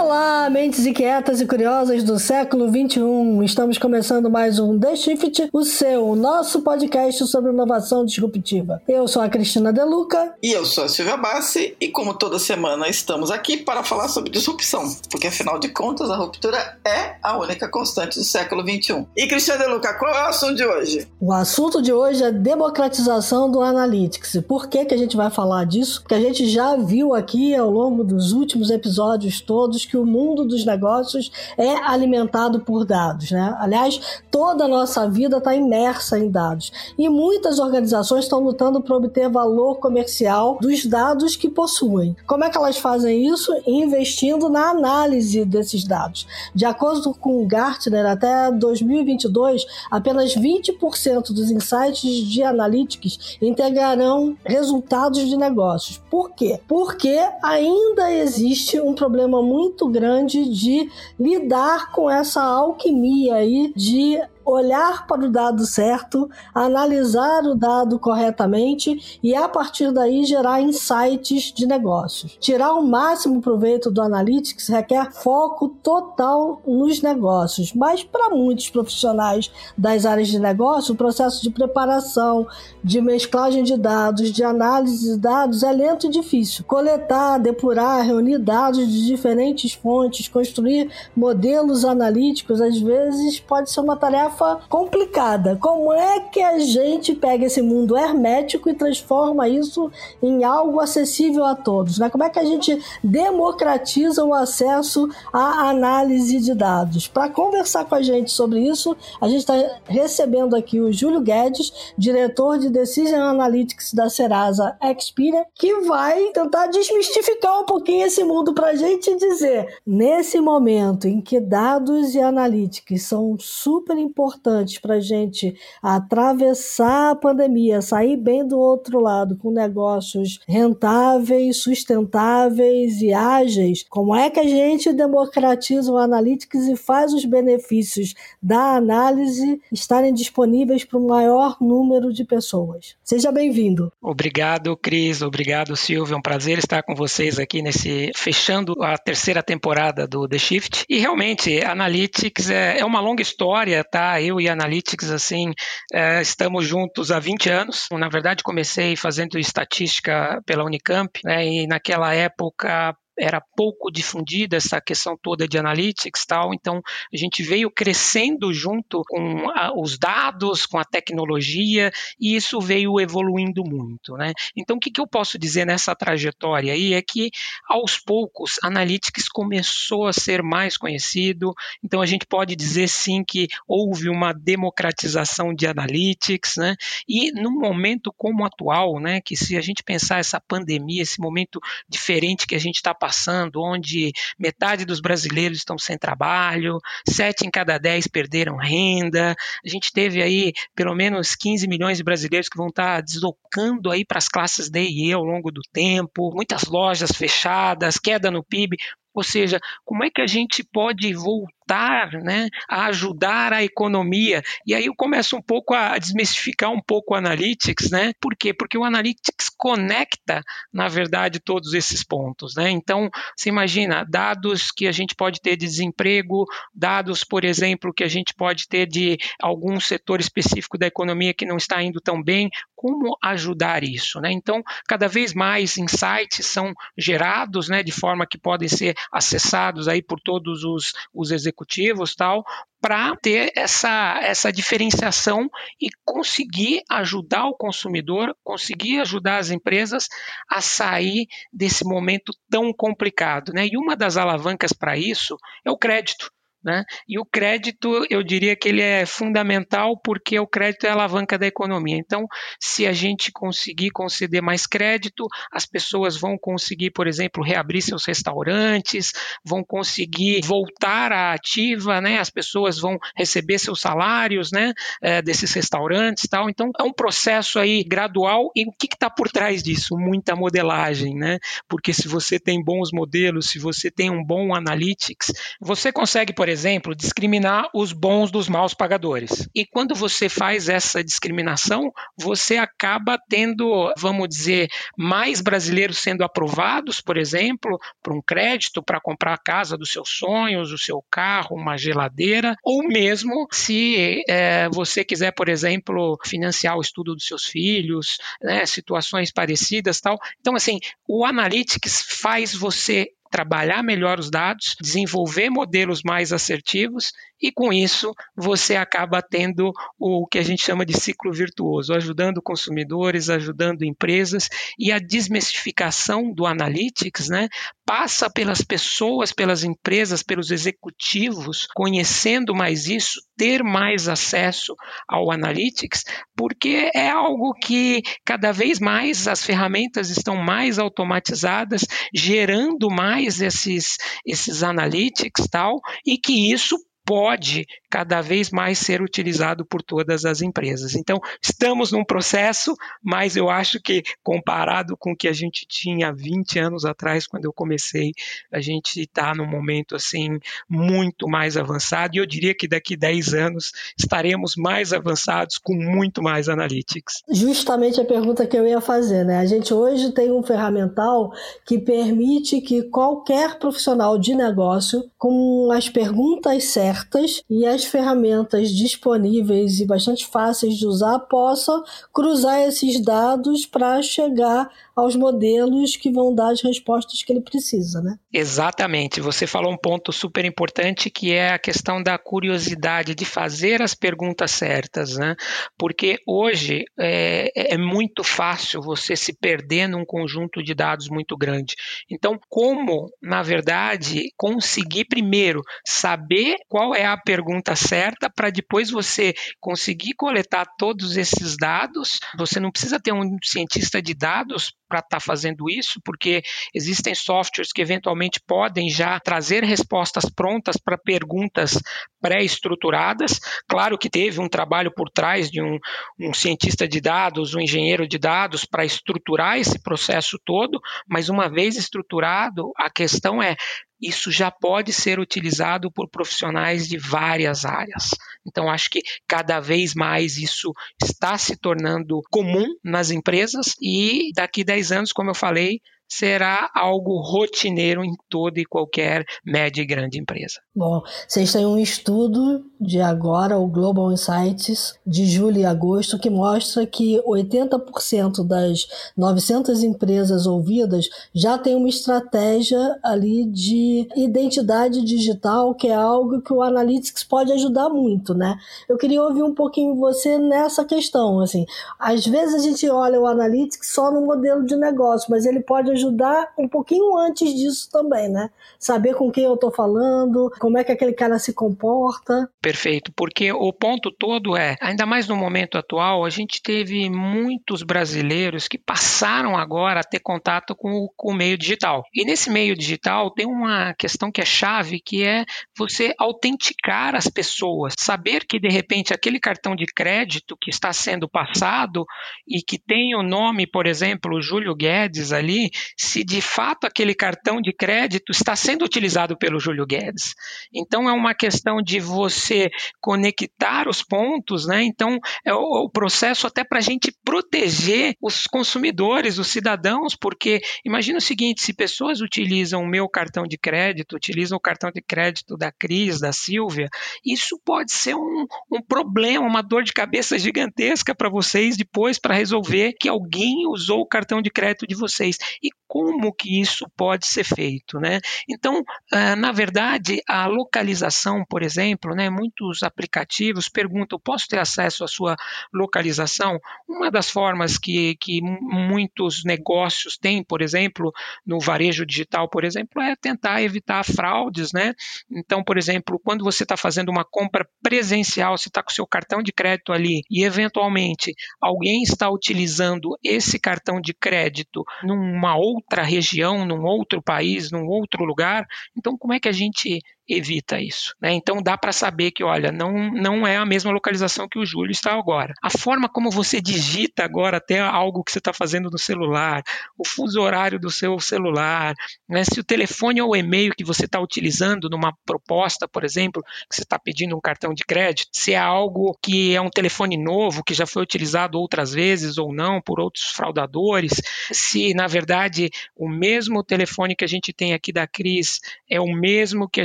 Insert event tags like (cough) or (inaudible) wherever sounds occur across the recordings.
Olá, mentes inquietas e curiosas do século 21. Estamos começando mais um The Shift, o seu, o nosso podcast sobre inovação disruptiva. Eu sou a Cristina Deluca. E eu sou a Silvia Bassi. E como toda semana estamos aqui para falar sobre disrupção, porque afinal de contas a ruptura é a única constante do século 21. E Cristina Deluca, qual é o assunto de hoje? O assunto de hoje é democratização do Analytics. Por que, que a gente vai falar disso? Porque a gente já viu aqui ao longo dos últimos episódios todos que o mundo dos negócios é alimentado por dados, né? Aliás, toda a nossa vida está imersa em dados e muitas organizações estão lutando para obter valor comercial dos dados que possuem. Como é que elas fazem isso? Investindo na análise desses dados. De acordo com o Gartner, até 2022, apenas 20% dos insights de analytics integrarão resultados de negócios. Por quê? Porque ainda existe um problema muito muito grande de lidar com essa alquimia aí de olhar para o dado certo, analisar o dado corretamente e a partir daí gerar insights de negócios. Tirar o máximo proveito do analytics requer foco total nos negócios, mas para muitos profissionais das áreas de negócio, o processo de preparação, de mesclagem de dados, de análise de dados é lento e difícil. Coletar, depurar, reunir dados de diferentes fontes, construir modelos analíticos, às vezes pode ser uma tarefa tarefa complicada. Como é que a gente pega esse mundo hermético e transforma isso em algo acessível a todos? Né? Como é que a gente democratiza o acesso à análise de dados? Para conversar com a gente sobre isso, a gente está recebendo aqui o Júlio Guedes, diretor de Decision Analytics da Serasa Experian, que vai tentar desmistificar um pouquinho esse mundo para a gente dizer, nesse momento em que dados e analytics são super importantes importantes para a gente atravessar a pandemia, sair bem do outro lado com negócios rentáveis, sustentáveis e ágeis, como é que a gente democratiza o Analytics e faz os benefícios da análise estarem disponíveis para o maior número de pessoas? Seja bem-vindo. Obrigado, Cris. Obrigado, Silvio. É um prazer estar com vocês aqui nesse fechando a terceira temporada do The Shift. E realmente, Analytics é, é uma longa história, tá? Eu e Analytics, assim, é, estamos juntos há 20 anos. Na verdade, comecei fazendo estatística pela Unicamp, né, e naquela época era pouco difundida essa questão toda de analytics tal, então a gente veio crescendo junto com a, os dados, com a tecnologia e isso veio evoluindo muito, né? Então o que, que eu posso dizer nessa trajetória aí é que aos poucos analytics começou a ser mais conhecido, então a gente pode dizer sim que houve uma democratização de analytics, né? E num momento como atual, né, que se a gente pensar essa pandemia, esse momento diferente que a gente está passando passando, onde metade dos brasileiros estão sem trabalho, sete em cada dez perderam renda. A gente teve aí pelo menos 15 milhões de brasileiros que vão estar deslocando aí para as classes D e E ao longo do tempo, muitas lojas fechadas, queda no PIB. Ou seja, como é que a gente pode voltar voltar né, a ajudar a economia. E aí eu começo um pouco a desmistificar um pouco o Analytics, né? Por quê? Porque o Analytics conecta, na verdade, todos esses pontos. Né? Então, você imagina, dados que a gente pode ter de desemprego, dados, por exemplo, que a gente pode ter de algum setor específico da economia que não está indo tão bem, como ajudar isso? Né? Então, cada vez mais insights são gerados né, de forma que podem ser acessados aí por todos os, os executivos executivos tal, para ter essa, essa diferenciação e conseguir ajudar o consumidor, conseguir ajudar as empresas a sair desse momento tão complicado. Né? E uma das alavancas para isso é o crédito. Né? E o crédito, eu diria que ele é fundamental porque o crédito é a alavanca da economia. Então, se a gente conseguir conceder mais crédito, as pessoas vão conseguir, por exemplo, reabrir seus restaurantes, vão conseguir voltar à ativa, né? as pessoas vão receber seus salários né? É, desses restaurantes tal. Então, é um processo aí gradual. E o que está por trás disso? Muita modelagem, né? Porque se você tem bons modelos, se você tem um bom analytics, você consegue, por exemplo, exemplo, discriminar os bons dos maus pagadores. E quando você faz essa discriminação, você acaba tendo, vamos dizer, mais brasileiros sendo aprovados, por exemplo, para um crédito para comprar a casa dos seus sonhos, o seu carro, uma geladeira, ou mesmo se é, você quiser, por exemplo, financiar o estudo dos seus filhos, né, situações parecidas, tal. Então, assim, o Analytics faz você trabalhar melhor os dados, desenvolver modelos mais assertivos e com isso você acaba tendo o que a gente chama de ciclo virtuoso, ajudando consumidores, ajudando empresas e a desmistificação do analytics, né, passa pelas pessoas, pelas empresas, pelos executivos, conhecendo mais isso, ter mais acesso ao analytics, porque é algo que cada vez mais as ferramentas estão mais automatizadas, gerando mais esses esses analytics tal, e que isso pode cada vez mais ser utilizado por todas as empresas. Então, estamos num processo, mas eu acho que comparado com o que a gente tinha 20 anos atrás, quando eu comecei, a gente está num momento assim muito mais avançado e eu diria que daqui 10 anos estaremos mais avançados com muito mais analytics. Justamente a pergunta que eu ia fazer, né? A gente hoje tem um ferramental que permite que qualquer profissional de negócio com as perguntas certas abertas e as ferramentas disponíveis e bastante fáceis de usar possam cruzar esses dados para chegar aos modelos que vão dar as respostas que ele precisa, né? Exatamente. Você falou um ponto super importante que é a questão da curiosidade de fazer as perguntas certas, né? Porque hoje é, é muito fácil você se perder num conjunto de dados muito grande. Então, como, na verdade, conseguir primeiro saber qual é a pergunta certa para depois você conseguir coletar todos esses dados? Você não precisa ter um cientista de dados para estar tá fazendo isso, porque existem softwares que eventualmente podem já trazer respostas prontas para perguntas pré-estruturadas. Claro que teve um trabalho por trás de um, um cientista de dados, um engenheiro de dados para estruturar esse processo todo, mas uma vez estruturado, a questão é isso já pode ser utilizado por profissionais de várias áreas. Então, acho que cada vez mais isso está se tornando comum nas empresas e daqui 10 anos, como eu falei, será algo rotineiro em toda e qualquer média e grande empresa. Bom, vocês têm um estudo de agora, o Global Insights, de julho e agosto, que mostra que 80% das 900 empresas ouvidas já tem uma estratégia ali de identidade digital, que é algo que o Analytics pode ajudar muito, né? Eu queria ouvir um pouquinho você nessa questão, assim. Às vezes a gente olha o Analytics só no modelo de negócio, mas ele pode ajudar um pouquinho antes disso também, né? Saber com quem eu estou falando, como é que aquele cara se comporta. Perfeito, porque o ponto todo é, ainda mais no momento atual, a gente teve muitos brasileiros que passaram agora a ter contato com o, com o meio digital. E nesse meio digital tem uma questão que é chave, que é você autenticar as pessoas, saber que de repente aquele cartão de crédito que está sendo passado e que tem o nome, por exemplo, Júlio Guedes ali, se de fato aquele cartão de crédito está sendo utilizado pelo Júlio Guedes. Então é uma questão de você conectar os pontos, né? Então é o, o processo até para a gente proteger os consumidores, os cidadãos, porque imagina o seguinte: se pessoas utilizam o meu cartão de crédito, utilizam o cartão de crédito da Cris, da Silvia, isso pode ser um, um problema, uma dor de cabeça gigantesca para vocês depois para resolver que alguém usou o cartão de crédito de vocês. E como que isso pode ser feito, né? Então, ah, na verdade, a localização, por exemplo, né, muitos aplicativos perguntam, posso ter acesso à sua localização? Uma das formas que, que muitos negócios têm, por exemplo, no varejo digital, por exemplo, é tentar evitar fraudes, né? Então, por exemplo, quando você está fazendo uma compra presencial, você está com seu cartão de crédito ali e eventualmente alguém está utilizando esse cartão de crédito numa outra região, num outro país, num outro lugar, então como é que a gente evita isso. Né? Então dá para saber que, olha, não, não é a mesma localização que o Júlio está agora. A forma como você digita agora até algo que você está fazendo no celular, o fuso horário do seu celular, né? se o telefone ou o e-mail que você está utilizando numa proposta, por exemplo, que você está pedindo um cartão de crédito, se é algo que é um telefone novo, que já foi utilizado outras vezes ou não por outros fraudadores, se na verdade o mesmo telefone que a gente tem aqui da Cris é o mesmo que a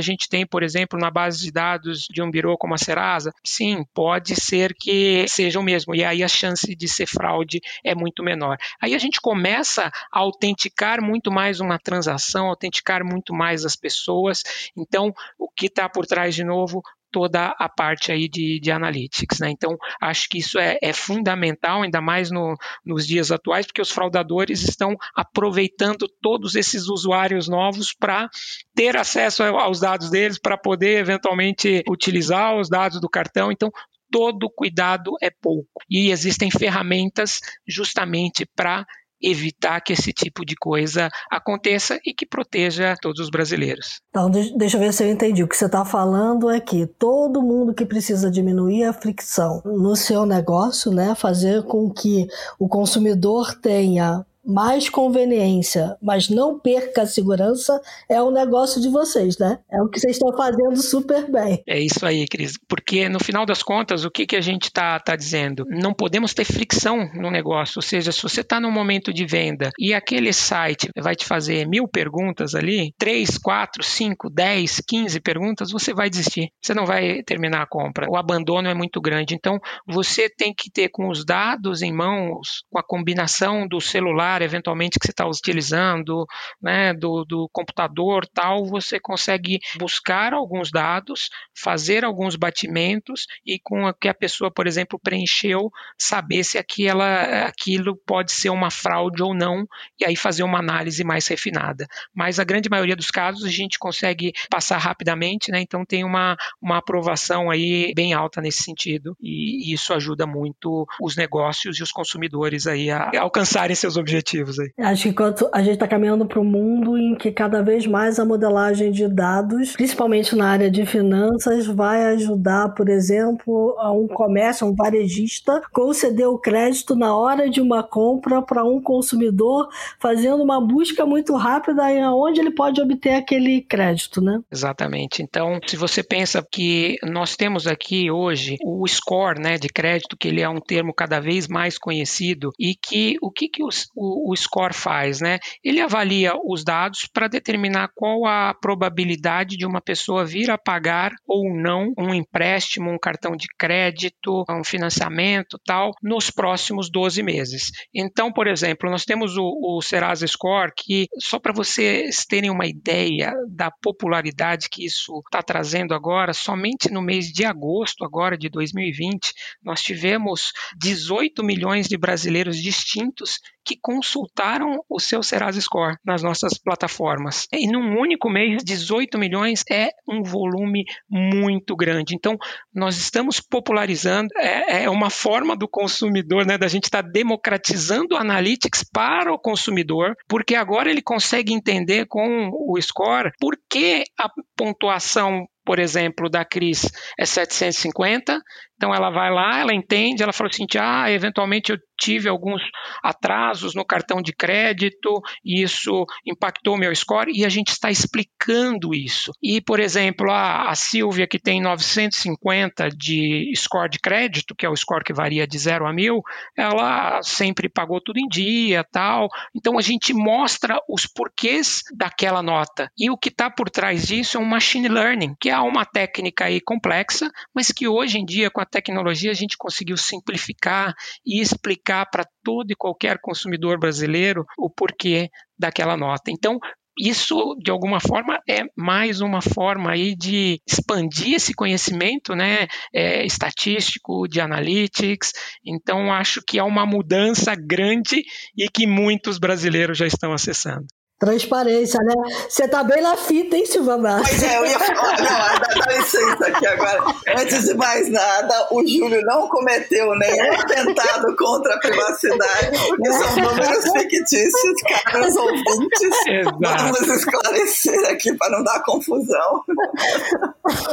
gente tem, por exemplo, na base de dados de um birô como a Serasa, sim, pode ser que seja o mesmo. E aí a chance de ser fraude é muito menor. Aí a gente começa a autenticar muito mais uma transação, autenticar muito mais as pessoas. Então, o que está por trás de novo? Toda a parte aí de, de analytics. Né? Então, acho que isso é, é fundamental, ainda mais no, nos dias atuais, porque os fraudadores estão aproveitando todos esses usuários novos para ter acesso aos dados deles, para poder eventualmente utilizar os dados do cartão. Então, todo cuidado é pouco. E existem ferramentas justamente para evitar que esse tipo de coisa aconteça e que proteja todos os brasileiros. Então, deixa eu ver se eu entendi. O que você está falando é que todo mundo que precisa diminuir a fricção no seu negócio, né, fazer com que o consumidor tenha mais conveniência, mas não perca a segurança, é o negócio de vocês, né? É o que vocês estão fazendo super bem. É isso aí, Cris. Porque no final das contas, o que, que a gente está tá dizendo? Não podemos ter fricção no negócio. Ou seja, se você está num momento de venda e aquele site vai te fazer mil perguntas ali, três, quatro, cinco, dez, quinze perguntas, você vai desistir. Você não vai terminar a compra. O abandono é muito grande. Então, você tem que ter com os dados em mãos, com a combinação do celular eventualmente que você está utilizando, né, do, do computador, tal, você consegue buscar alguns dados, fazer alguns batimentos e com o que a pessoa, por exemplo, preencheu, saber se aquela, aquilo pode ser uma fraude ou não, e aí fazer uma análise mais refinada. Mas a grande maioria dos casos a gente consegue passar rapidamente, né? Então tem uma, uma aprovação aí bem alta nesse sentido, e isso ajuda muito os negócios e os consumidores aí a alcançarem seus objetivos objetivos aí. Acho que enquanto a gente está caminhando para um mundo em que cada vez mais a modelagem de dados, principalmente na área de finanças, vai ajudar, por exemplo, a um comércio, a um varejista, conceder o crédito na hora de uma compra para um consumidor, fazendo uma busca muito rápida em onde ele pode obter aquele crédito, né? Exatamente. Então, se você pensa que nós temos aqui hoje o score, né, de crédito, que ele é um termo cada vez mais conhecido e que o que, que os, o, score faz, né? Ele avalia os dados para determinar qual a probabilidade de uma pessoa vir a pagar ou não um empréstimo, um cartão de crédito, um financiamento, tal, nos próximos 12 meses. Então, por exemplo, nós temos o, o Serasa Score, que só para vocês terem uma ideia da popularidade que isso está trazendo agora, somente no mês de agosto agora de 2020, nós tivemos 18 milhões de brasileiros distintos que consultaram o seu Serasa Score nas nossas plataformas. E num único mês, 18 milhões é um volume muito grande. Então, nós estamos popularizando, é, é uma forma do consumidor, né, da gente estar tá democratizando analytics para o consumidor, porque agora ele consegue entender com o score por que a pontuação por exemplo, da Cris é 750, então ela vai lá, ela entende, ela fala assim, ah, eventualmente eu tive alguns atrasos no cartão de crédito, e isso impactou meu score, e a gente está explicando isso. E, por exemplo, a, a Silvia, que tem 950 de score de crédito, que é o score que varia de 0 a 1000, ela sempre pagou tudo em dia, tal. Então a gente mostra os porquês daquela nota. E o que está por trás disso é um machine learning, que é uma técnica aí complexa, mas que hoje em dia, com a tecnologia, a gente conseguiu simplificar e explicar para todo e qualquer consumidor brasileiro o porquê daquela nota. Então, isso de alguma forma é mais uma forma aí de expandir esse conhecimento né, é, estatístico, de analytics. Então, acho que é uma mudança grande e que muitos brasileiros já estão acessando. Transparência, né? Você tá bem na fita, hein, Silvia Márcia? Pois é, eu ia falar, não, dá, dá licença aqui agora. Antes de mais nada, o Júlio não cometeu nenhum atentado contra a privacidade, porque são números fictícios, caros ouvintes. Exato. Vamos esclarecer aqui para não dar confusão.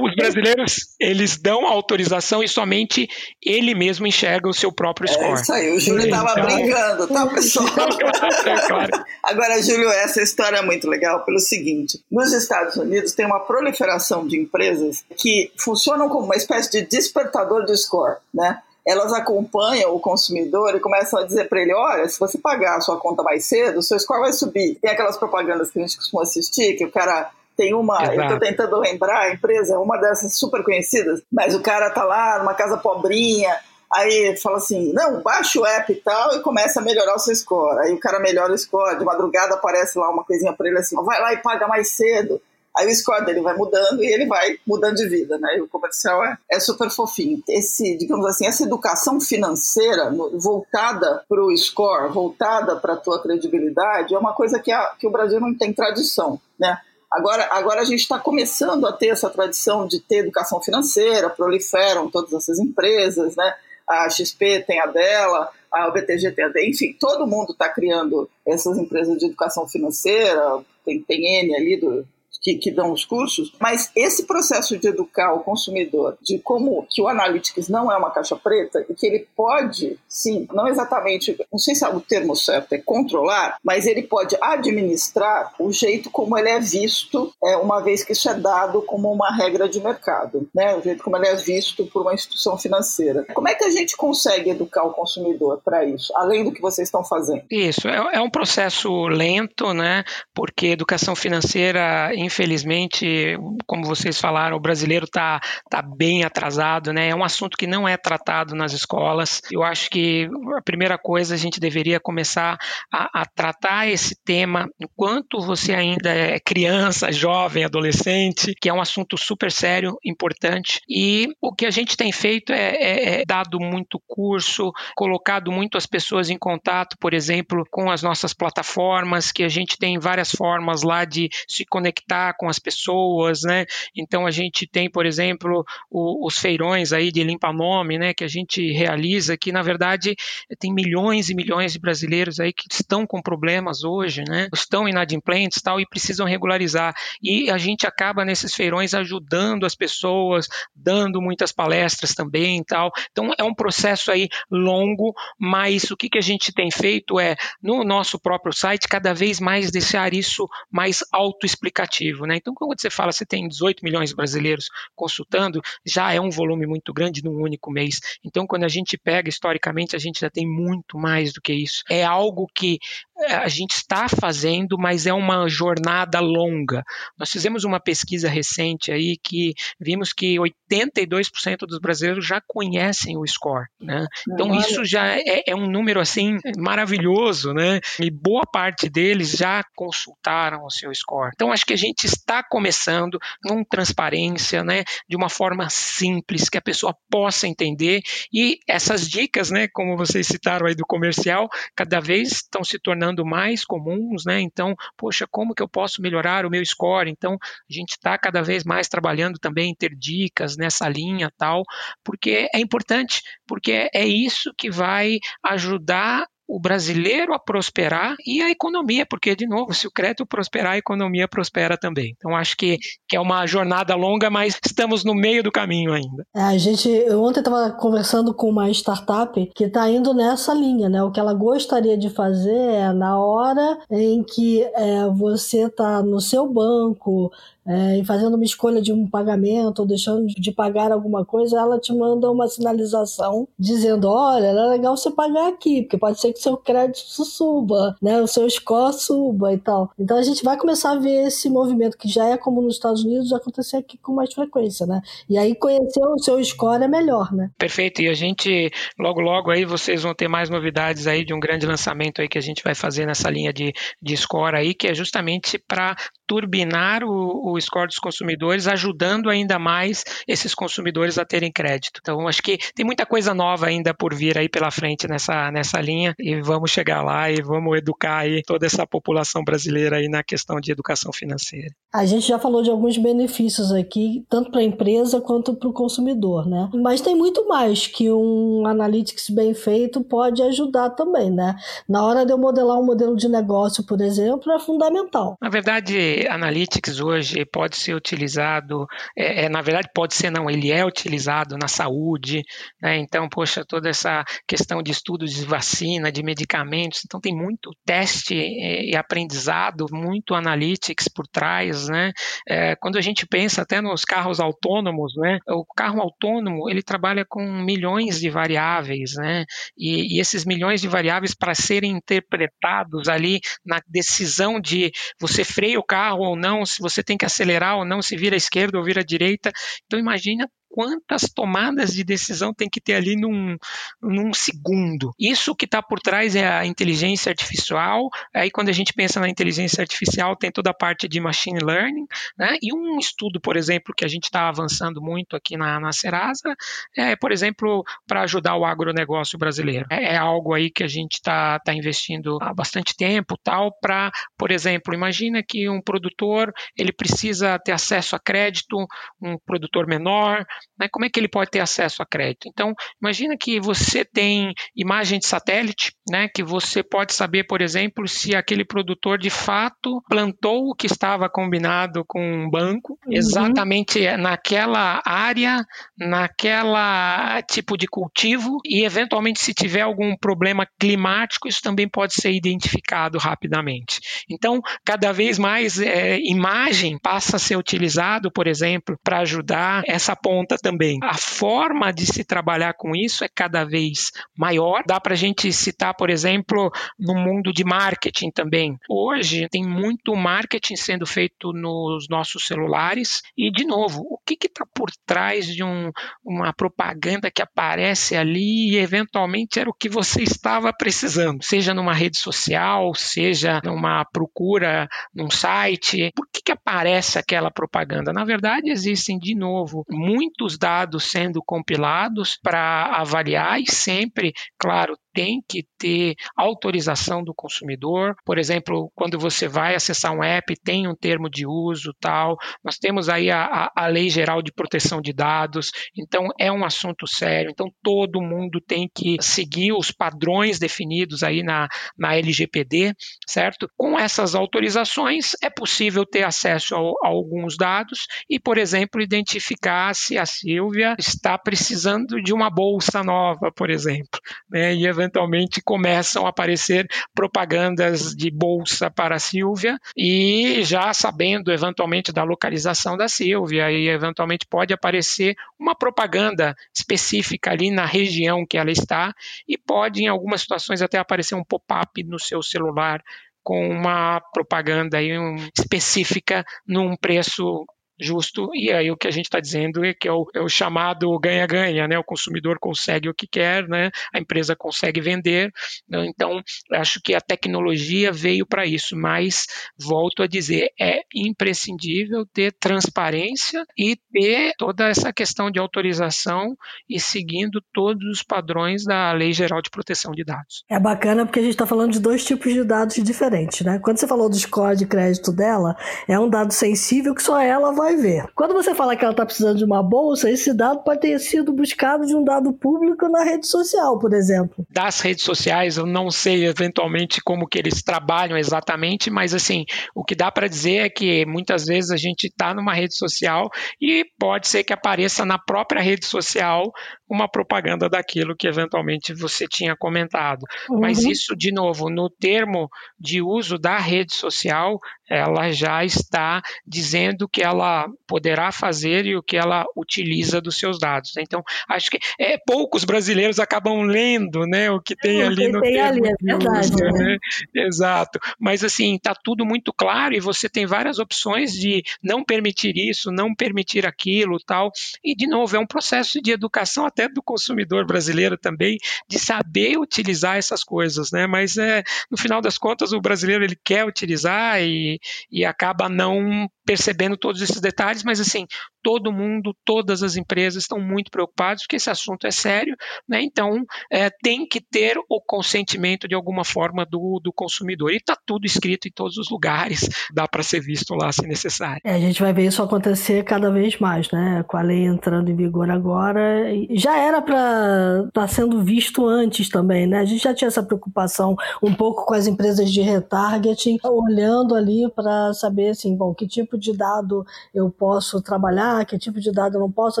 Os brasileiros, eles dão autorização e somente ele mesmo enxerga o seu próprio score. É isso aí, o Júlio estava então... brincando, tá, pessoal? (laughs) é claro. Agora, Júlio, essa história é muito legal pelo seguinte: nos Estados Unidos tem uma proliferação de empresas que funcionam como uma espécie de despertador de score, né? Elas acompanham o consumidor e começam a dizer para ele: olha, se você pagar a sua conta mais cedo, o seu score vai subir. Tem aquelas propagandas que a gente costuma assistir, que o cara tem uma, Exato. eu estou tentando lembrar, a empresa é uma dessas super conhecidas, mas o cara tá lá numa casa pobrinha, Aí fala assim, não, baixa o app e tal e começa a melhorar o seu score. Aí o cara melhora o score, de madrugada aparece lá uma coisinha para ele assim, vai lá e paga mais cedo. Aí o score dele vai mudando e ele vai mudando de vida, né? E o comercial é, é super fofinho. Esse, digamos assim, essa educação financeira voltada para o score, voltada para a tua credibilidade, é uma coisa que, a, que o Brasil não tem tradição, né? Agora, agora a gente está começando a ter essa tradição de ter educação financeira, proliferam todas essas empresas, né? A XP tem a dela, a BTG tem a dela, enfim, todo mundo está criando essas empresas de educação financeira, tem, tem N ali do, que, que, dão os cursos, mas esse processo de educar o consumidor de como que o Analytics não é uma caixa preta e que ele pode, sim, não exatamente, não sei se é o termo certo é controlar, mas ele pode administrar o jeito como ele é visto, é, uma vez que isso é dado como uma regra de mercado, né? o jeito como ele é visto por uma instituição financeira. Como é que a gente consegue educar o consumidor para isso, além do que vocês estão fazendo? Isso, é, é um processo lento, né? porque educação financeira, infelizmente, como vocês falaram, o brasileiro está tá bem atrasado, né? É um assunto que não é tratado nas escolas. Eu acho que a primeira coisa a gente deveria começar a, a tratar esse tema enquanto você ainda é criança, jovem, adolescente, que é um assunto super sério, importante. E o que a gente tem feito é, é, é dado muito curso, colocado muito as pessoas em contato, por exemplo, com as nossas plataformas, que a gente tem várias formas lá de se conectar com as pessoas, né? Então a gente tem, por exemplo, o, os feirões aí de limpa-nome, né? Que a gente realiza, que na verdade tem milhões e milhões de brasileiros aí que estão com problemas hoje, né? Estão inadimplentes tal e precisam regularizar. E a gente acaba nesses feirões ajudando as pessoas, dando muitas palestras também tal. Então é um processo aí longo, mas o que, que a gente tem feito é, no nosso próprio site, cada vez mais deixar isso mais autoexplicativo né? Então, quando você fala que tem 18 milhões de brasileiros consultando, já é um volume muito grande num único mês. Então, quando a gente pega historicamente, a gente já tem muito mais do que isso. É algo que é, a gente está fazendo, mas é uma jornada longa. Nós fizemos uma pesquisa recente aí que vimos que 82% dos brasileiros já conhecem o score, né? Então isso já é, é, um número assim maravilhoso, né? E boa parte deles já consultaram o seu score. Então acho que a gente está começando com transparência, né? De uma forma simples que a pessoa possa entender e essas dicas, né? Como vocês citaram aí do comercial, cada vez estão se tornando tornando mais comuns, né? Então, poxa, como que eu posso melhorar o meu score? Então, a gente está cada vez mais trabalhando também em ter dicas nessa linha tal, porque é importante, porque é isso que vai ajudar o brasileiro a prosperar e a economia, porque, de novo, se o crédito prosperar, a economia prospera também. Então, acho que, que é uma jornada longa, mas estamos no meio do caminho ainda. É, a gente, eu ontem estava conversando com uma startup que está indo nessa linha, né? O que ela gostaria de fazer é, na hora em que é, você está no seu banco, é, e fazendo uma escolha de um pagamento ou deixando de pagar alguma coisa, ela te manda uma sinalização dizendo: olha, é legal você pagar aqui, porque pode ser que seu crédito suba, né? O seu score suba e tal. Então a gente vai começar a ver esse movimento que já é como nos Estados Unidos acontecer aqui com mais frequência, né? E aí conhecer o seu score é melhor, né? Perfeito. E a gente logo logo aí vocês vão ter mais novidades aí de um grande lançamento aí que a gente vai fazer nessa linha de, de score aí, que é justamente para turbinar o, o score dos consumidores, ajudando ainda mais esses consumidores a terem crédito. Então, acho que tem muita coisa nova ainda por vir aí pela frente nessa, nessa linha e vamos chegar lá e vamos educar aí toda essa população brasileira aí na questão de educação financeira. A gente já falou de alguns benefícios aqui, tanto para a empresa quanto para o consumidor, né? Mas tem muito mais que um analytics bem feito pode ajudar também, né? Na hora de eu modelar um modelo de negócio, por exemplo, é fundamental. Na verdade, analytics hoje pode ser utilizado, é, é na verdade pode ser não, ele é utilizado na saúde, né? Então, poxa, toda essa questão de estudos de vacina, de medicamentos, então tem muito teste e aprendizado, muito analytics por trás, né? É, quando a gente pensa até nos carros autônomos, né? O carro autônomo ele trabalha com milhões de variáveis, né? E, e esses milhões de variáveis para serem interpretados ali na decisão de você freia o carro ou não, se você tem que acelerar ou não, se vira à esquerda ou vira à direita. Então imagina quantas tomadas de decisão tem que ter ali num, num segundo. Isso que está por trás é a inteligência artificial. Aí, quando a gente pensa na inteligência artificial, tem toda a parte de machine learning, né? E um estudo, por exemplo, que a gente está avançando muito aqui na, na Serasa, é, por exemplo, para ajudar o agronegócio brasileiro. É, é, algo aí que a gente está tá investindo há bastante tempo, tal, para, por exemplo, imagina que um produtor ele precisa ter acesso a crédito, um produtor menor, né, como é que ele pode ter acesso a crédito? Então, imagina que você tem imagem de satélite, né, que você pode saber, por exemplo, se aquele produtor de fato plantou o que estava combinado com um banco, uhum. exatamente naquela área, naquela tipo de cultivo, e eventualmente se tiver algum problema climático, isso também pode ser identificado rapidamente. Então, cada vez mais é, imagem passa a ser utilizado, por exemplo, para ajudar essa ponta também. A forma de se trabalhar com isso é cada vez maior. Dá para a gente citar, por exemplo, no mundo de marketing também. Hoje tem muito marketing sendo feito nos nossos celulares e, de novo, o que está por trás de um, uma propaganda que aparece ali e eventualmente era o que você estava precisando, seja numa rede social, seja numa procura num site. Por que, que aparece aquela propaganda? Na verdade, existem, de novo, muitos muitos dados sendo compilados para avaliar e sempre, claro, tem que ter autorização do consumidor. Por exemplo, quando você vai acessar um app, tem um termo de uso tal. Nós temos aí a, a, Lei Geral de Proteção de Dados, então é um assunto sério. Então todo mundo tem que seguir os padrões definidos aí na, na LGPD, certo? Com essas autorizações é possível ter acesso a, a alguns dados e, por exemplo, identificar se a Silvia está precisando de uma bolsa nova, por exemplo, né? E eventualmente começam a aparecer propagandas de bolsa para a Silvia e já sabendo eventualmente da localização da Silvia e eventualmente pode aparecer uma propaganda específica ali na região que ela está e pode em algumas situações até aparecer um pop-up no seu celular com uma propaganda aí, um, específica num preço justo, e aí o que a gente está dizendo é que é o, é o chamado ganha-ganha, né? O consumidor consegue o que quer, né? A empresa consegue vender, né? então acho que a tecnologia veio para isso, mas volto a dizer, é imprescindível ter transparência e ter toda essa questão de autorização e seguindo todos os padrões da Lei Geral de Proteção de Dados. É bacana porque a gente está falando de dois tipos de dados diferentes, né? Quando você falou do score de crédito dela, é um dado sensível que só ela vai vai ver. Quando você fala que ela está precisando de uma bolsa, esse dado pode ter sido buscado de um dado público na rede social, por exemplo. Das redes sociais, eu não sei eventualmente como que eles trabalham exatamente, mas assim, o que dá para dizer é que muitas vezes a gente está numa rede social e pode ser que apareça na própria rede social uma propaganda daquilo que eventualmente você tinha comentado. Uhum. Mas isso, de novo, no termo de uso da rede social, ela já está dizendo que ela poderá fazer e o que ela utiliza dos seus dados. Então, acho que é, poucos brasileiros acabam lendo né, o que tem é, ali no tem termo ali, é verdade, uso, né? né? Exato. Mas assim, está tudo muito claro e você tem várias opções de não permitir isso, não permitir aquilo, tal. E de novo, é um processo de educação até do consumidor brasileiro também, de saber utilizar essas coisas, né? Mas é, no final das contas, o brasileiro ele quer utilizar e, e acaba não percebendo todos esses detalhes, mas assim, todo mundo, todas as empresas estão muito preocupados porque esse assunto é sério, né? Então é, tem que ter o consentimento de alguma forma do, do consumidor. E está tudo escrito em todos os lugares, dá para ser visto lá se necessário. É, a gente vai ver isso acontecer cada vez mais, né? Com a lei entrando em vigor agora, já era para estar tá sendo visto antes também, né? A gente já tinha essa preocupação um pouco com as empresas de retargeting, olhando ali para saber assim, bom, que tipo de dado eu posso trabalhar, que tipo de dado eu não posso,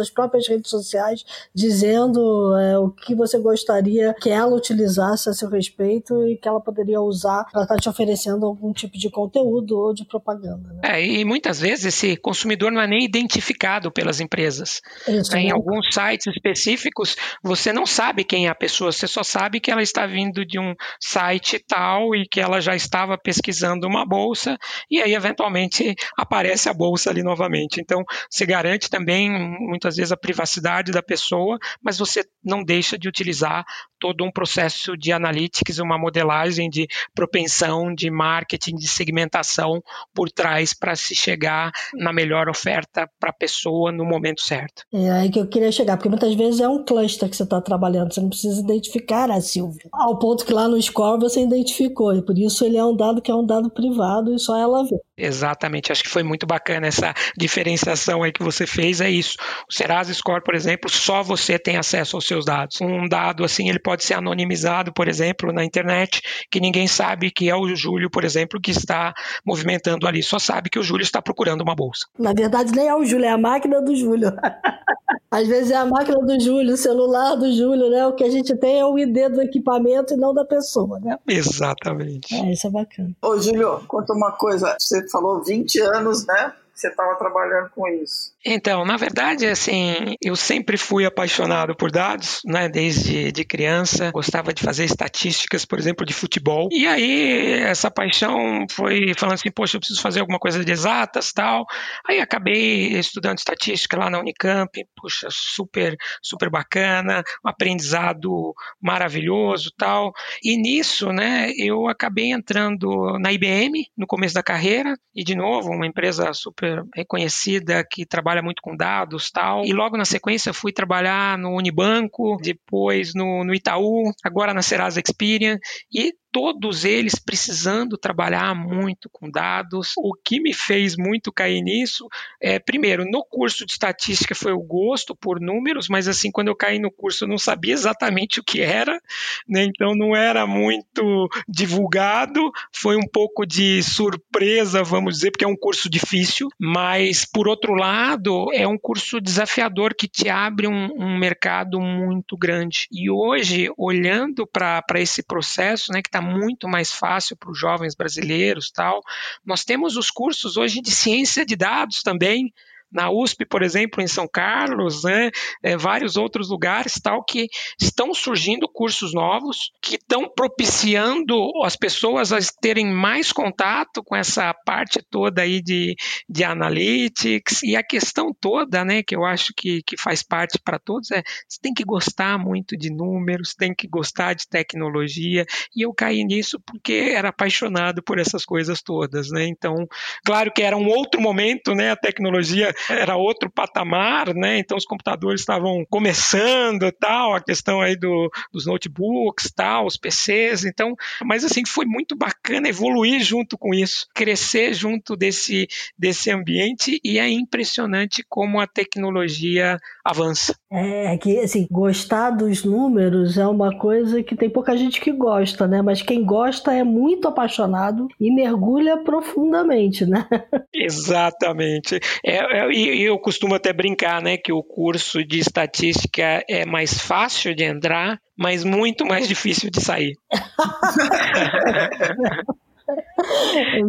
as próprias redes sociais dizendo é, o que você gostaria que ela utilizasse a seu respeito e que ela poderia usar para estar tá te oferecendo algum tipo de conteúdo ou de propaganda. Né? É, e muitas vezes esse consumidor não é nem identificado pelas empresas. Isso, né? Em alguns sites específicos, você não sabe quem é a pessoa, você só sabe que ela está vindo de um site tal e que ela já estava pesquisando uma bolsa e aí eventualmente (laughs) aparece a bolsa ali novamente. Então, se garante também muitas vezes a privacidade da pessoa, mas você não deixa de utilizar todo um processo de analytics, uma modelagem de propensão, de marketing, de segmentação por trás para se chegar na melhor oferta para a pessoa no momento certo. É aí que eu queria chegar, porque muitas vezes é um cluster que você está trabalhando, você não precisa identificar a Silvia. Ao ponto que lá no score você identificou, e por isso ele é um dado que é um dado privado e só ela vê. Exatamente, acho que foi muito bacana essa diferenciação aí que você fez, é isso. O Serasa Score, por exemplo, só você tem acesso aos seus dados. Um dado assim, ele pode ser anonimizado, por exemplo, na internet, que ninguém sabe que é o Júlio, por exemplo, que está movimentando ali, só sabe que o Júlio está procurando uma bolsa. Na verdade, nem é o Júlio, é a máquina do Júlio. (laughs) Às vezes é a máquina do Júlio, o celular do Júlio, né? O que a gente tem é o ID do equipamento e não da pessoa, né? Exatamente. É, isso é bacana. Ô, Júlio, conta uma coisa. Você falou 20 anos, né? você estava trabalhando com isso? Então, na verdade, assim, eu sempre fui apaixonado por dados, né, desde de criança. Gostava de fazer estatísticas, por exemplo, de futebol. E aí, essa paixão foi falando assim, poxa, eu preciso fazer alguma coisa de exatas, tal. Aí acabei estudando estatística lá na Unicamp. Puxa, super, super bacana, um aprendizado maravilhoso, tal. E nisso, né, eu acabei entrando na IBM no começo da carreira e de novo, uma empresa super super reconhecida que trabalha muito com dados tal. E logo na sequência fui trabalhar no Unibanco, depois no, no Itaú, agora na Serasa Experian e todos eles precisando trabalhar muito com dados. O que me fez muito cair nisso é, primeiro, no curso de estatística foi o gosto por números, mas assim, quando eu caí no curso eu não sabia exatamente o que era, né? então não era muito divulgado, foi um pouco de surpresa, vamos dizer, porque é um curso difícil, mas por outro lado, é um curso desafiador que te abre um, um mercado muito grande. E hoje, olhando para esse processo, né, que está muito mais fácil para os jovens brasileiros tal. Nós temos os cursos hoje de ciência de dados também, na USP, por exemplo, em São Carlos, né, é, vários outros lugares, tal, que estão surgindo cursos novos, que estão propiciando as pessoas a terem mais contato com essa parte toda aí de, de analytics, e a questão toda, né, que eu acho que, que faz parte para todos, é você tem que gostar muito de números, tem que gostar de tecnologia, e eu caí nisso porque era apaixonado por essas coisas todas, né, então, claro que era um outro momento, né, a tecnologia era outro patamar, né? Então os computadores estavam começando, tal, a questão aí do, dos notebooks, tal, os PCs, então, mas assim foi muito bacana evoluir junto com isso, crescer junto desse desse ambiente e é impressionante como a tecnologia avança. É, que assim, gostar dos números é uma coisa que tem pouca gente que gosta, né? Mas quem gosta é muito apaixonado e mergulha profundamente, né? Exatamente. É, é e eu costumo até brincar, né, que o curso de estatística é mais fácil de entrar, mas muito mais (laughs) difícil de sair. (laughs)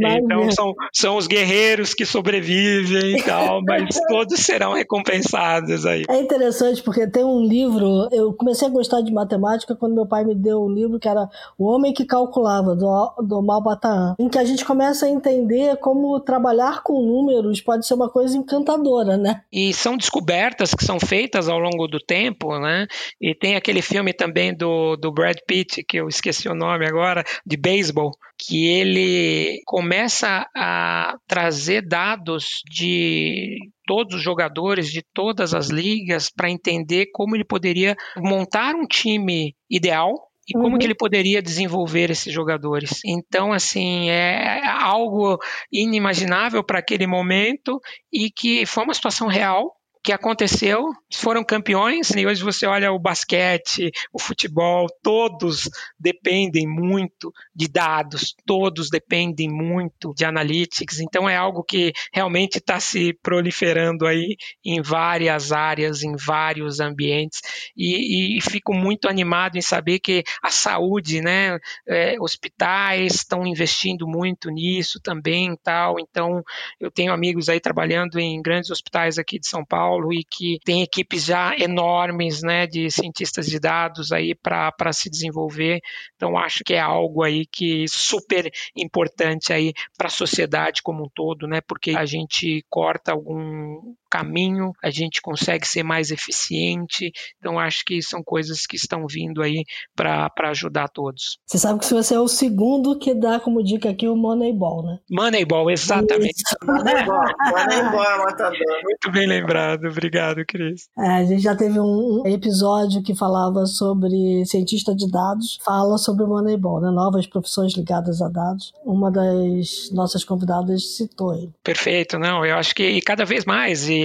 então são, são os guerreiros que sobrevivem e tal, mas (laughs) todos serão recompensados aí. É interessante porque tem um livro, eu comecei a gostar de matemática quando meu pai me deu um livro que era O Homem que Calculava, do, do Malbataan, em que a gente começa a entender como trabalhar com números pode ser uma coisa encantadora, né? E são descobertas que são feitas ao longo do tempo, né? E tem aquele filme também do, do Brad Pitt, que eu esqueci o nome agora, de beisebol, que ele começa a trazer dados de todos os jogadores de todas as ligas para entender como ele poderia montar um time ideal e como uhum. que ele poderia desenvolver esses jogadores. Então, assim, é algo inimaginável para aquele momento e que foi uma situação real que aconteceu, foram campeões, e hoje você olha o basquete, o futebol, todos dependem muito de dados, todos dependem muito de analytics, então é algo que realmente está se proliferando aí em várias áreas, em vários ambientes, e, e fico muito animado em saber que a saúde, né, é, hospitais estão investindo muito nisso também, tal, então eu tenho amigos aí trabalhando em grandes hospitais aqui de São Paulo, Paulo e que tem equipes já enormes né, de cientistas de dados aí para se desenvolver. Então acho que é algo aí que super importante aí para a sociedade como um todo, né? Porque a gente corta algum caminho, a gente consegue ser mais eficiente. Então, acho que são coisas que estão vindo aí para ajudar todos. Você sabe que você é o segundo que dá como dica aqui o Moneyball, né? Moneyball, exatamente. Moneyball, Moneyball é matador. Muito bem lembrado, obrigado, Cris. É, a gente já teve um episódio que falava sobre cientista de dados, fala sobre o Moneyball, né? Novas profissões ligadas a dados. Uma das nossas convidadas citou ele. Perfeito, não, eu acho que cada vez mais, e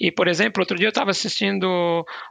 e, por exemplo, outro dia eu estava assistindo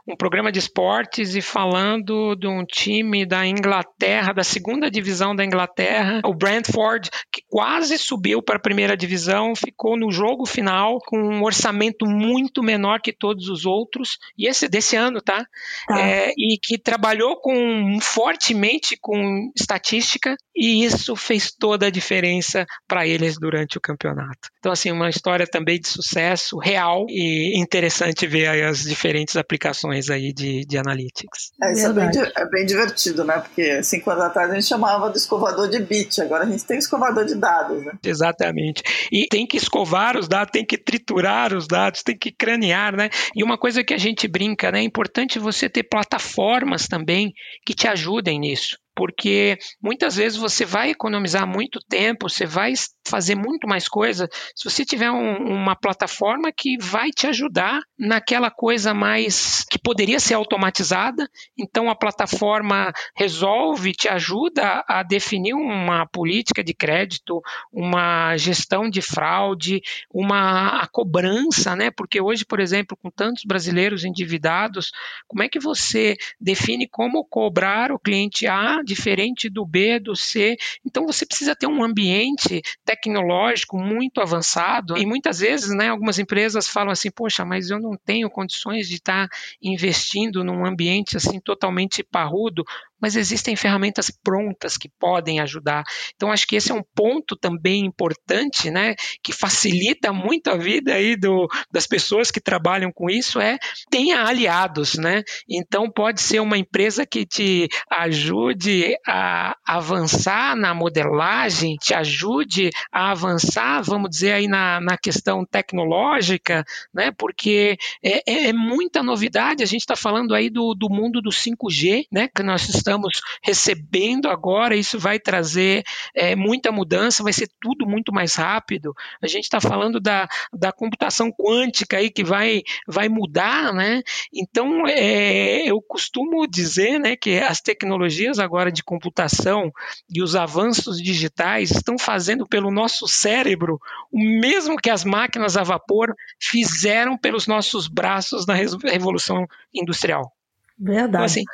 um programa de esportes e falando de um time da Inglaterra, da segunda divisão da Inglaterra, o Brentford, que quase subiu para a primeira divisão, ficou no jogo final com um orçamento muito menor que todos os outros, e esse desse ano, tá? Ah. É, e que trabalhou com fortemente com estatística, e isso fez toda a diferença para eles durante o campeonato. Então, assim, uma história também de sucesso real e interessante ver as diferentes aplicações aí de, de analytics. É, isso é bem, é bem, divertido, né? Porque cinco anos atrás a gente chamava de escovador de bit, agora a gente tem escovador de dados, né? Exatamente. E tem que escovar os dados, tem que triturar os dados, tem que cranear, né? E uma coisa que a gente brinca, né? É importante você ter plataformas também que te ajudem nisso porque muitas vezes você vai economizar muito tempo, você vai fazer muito mais coisa se você tiver um, uma plataforma que vai te ajudar naquela coisa mais que poderia ser automatizada. Então a plataforma resolve, te ajuda a definir uma política de crédito, uma gestão de fraude, uma a cobrança, né? Porque hoje, por exemplo, com tantos brasileiros endividados, como é que você define como cobrar o cliente A diferente do B, do C. Então você precisa ter um ambiente tecnológico muito avançado e muitas vezes, né, algumas empresas falam assim, poxa, mas eu não tenho condições de estar investindo num ambiente assim totalmente parrudo mas existem ferramentas prontas que podem ajudar. Então, acho que esse é um ponto também importante, né, que facilita muito a vida aí do, das pessoas que trabalham com isso, é tenha aliados, né? Então, pode ser uma empresa que te ajude a avançar na modelagem, te ajude a avançar, vamos dizer, aí na, na questão tecnológica, né? Porque é, é, é muita novidade, a gente está falando aí do, do mundo do 5G, né? Que nós estamos estamos recebendo agora, isso vai trazer é, muita mudança, vai ser tudo muito mais rápido. A gente está falando da, da computação quântica aí que vai, vai mudar, né? Então, é, eu costumo dizer né, que as tecnologias agora de computação e os avanços digitais estão fazendo pelo nosso cérebro o mesmo que as máquinas a vapor fizeram pelos nossos braços na Revolução Industrial. Verdade. Então, assim,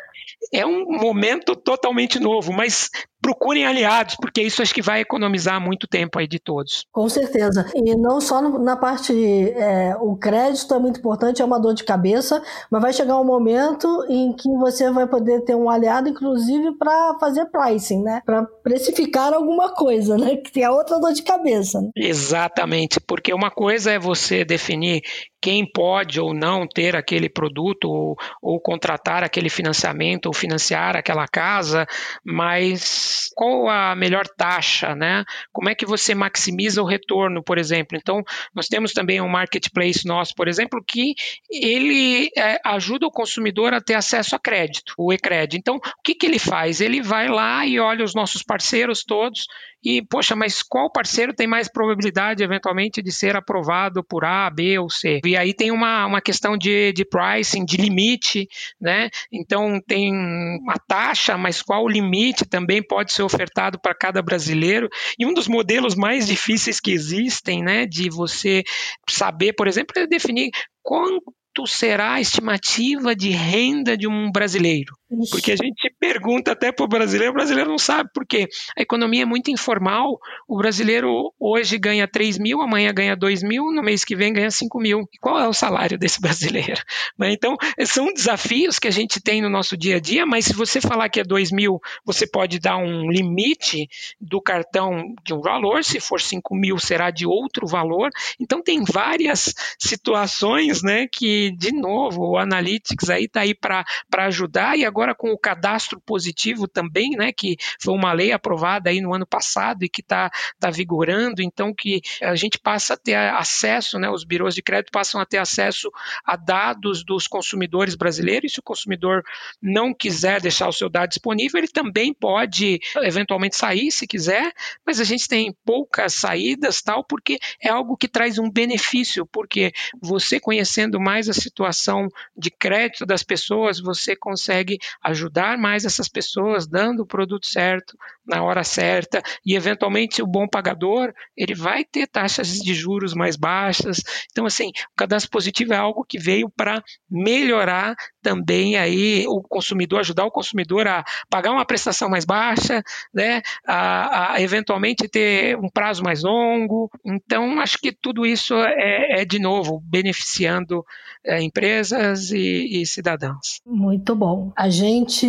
é um momento totalmente novo, mas procurem aliados, porque isso acho que vai economizar muito tempo aí de todos. Com certeza. E não só na parte, é, o crédito é muito importante, é uma dor de cabeça, mas vai chegar um momento em que você vai poder ter um aliado, inclusive, para fazer pricing, né? Para precificar alguma coisa, né? Que tem a outra dor de cabeça. Né? Exatamente, porque uma coisa é você definir quem pode ou não ter aquele produto ou, ou, contratar aquele financiamento ou financiar aquela casa, mas qual a melhor taxa, né? Como é que você maximiza o retorno, por exemplo? Então, nós temos também um marketplace nosso, por exemplo, que ele é, ajuda o consumidor a ter acesso a crédito, o e-cred. Então, o que, que ele faz? Ele vai lá e olha os nossos parceiros todos e, poxa, mas qual parceiro tem mais probabilidade, eventualmente, de ser aprovado por A, B ou C? E aí tem uma, uma questão de, de pricing, de limite, né? Então tem uma taxa, mas qual o limite também pode ser ofertado para cada brasileiro. E um dos modelos mais difíceis que existem, né, de você saber, por exemplo, é definir quanto será a estimativa de renda de um brasileiro? Porque a gente pergunta até para o brasileiro, o brasileiro não sabe, porque a economia é muito informal. O brasileiro hoje ganha 3 mil, amanhã ganha 2 mil, no mês que vem ganha 5 mil. E qual é o salário desse (laughs) brasileiro? Né? Então, são desafios que a gente tem no nosso dia a dia, mas se você falar que é 2 mil, você pode dar um limite do cartão de um valor, se for 5 mil, será de outro valor. Então, tem várias situações né, que, de novo, o Analytics aí está aí para ajudar e agora agora com o cadastro positivo também, né, que foi uma lei aprovada aí no ano passado e que está tá vigorando, então que a gente passa a ter acesso, né, os birôs de crédito passam a ter acesso a dados dos consumidores brasileiros, e se o consumidor não quiser deixar o seu dado disponível, ele também pode eventualmente sair se quiser, mas a gente tem poucas saídas, tal, porque é algo que traz um benefício, porque você conhecendo mais a situação de crédito das pessoas, você consegue ajudar mais essas pessoas, dando o produto certo na hora certa e eventualmente o bom pagador ele vai ter taxas de juros mais baixas. Então assim, o cadastro positivo é algo que veio para melhorar também aí o consumidor, ajudar o consumidor a pagar uma prestação mais baixa, né, a, a eventualmente ter um prazo mais longo. Então acho que tudo isso é, é de novo beneficiando é, empresas e, e cidadãos. Muito bom. A gente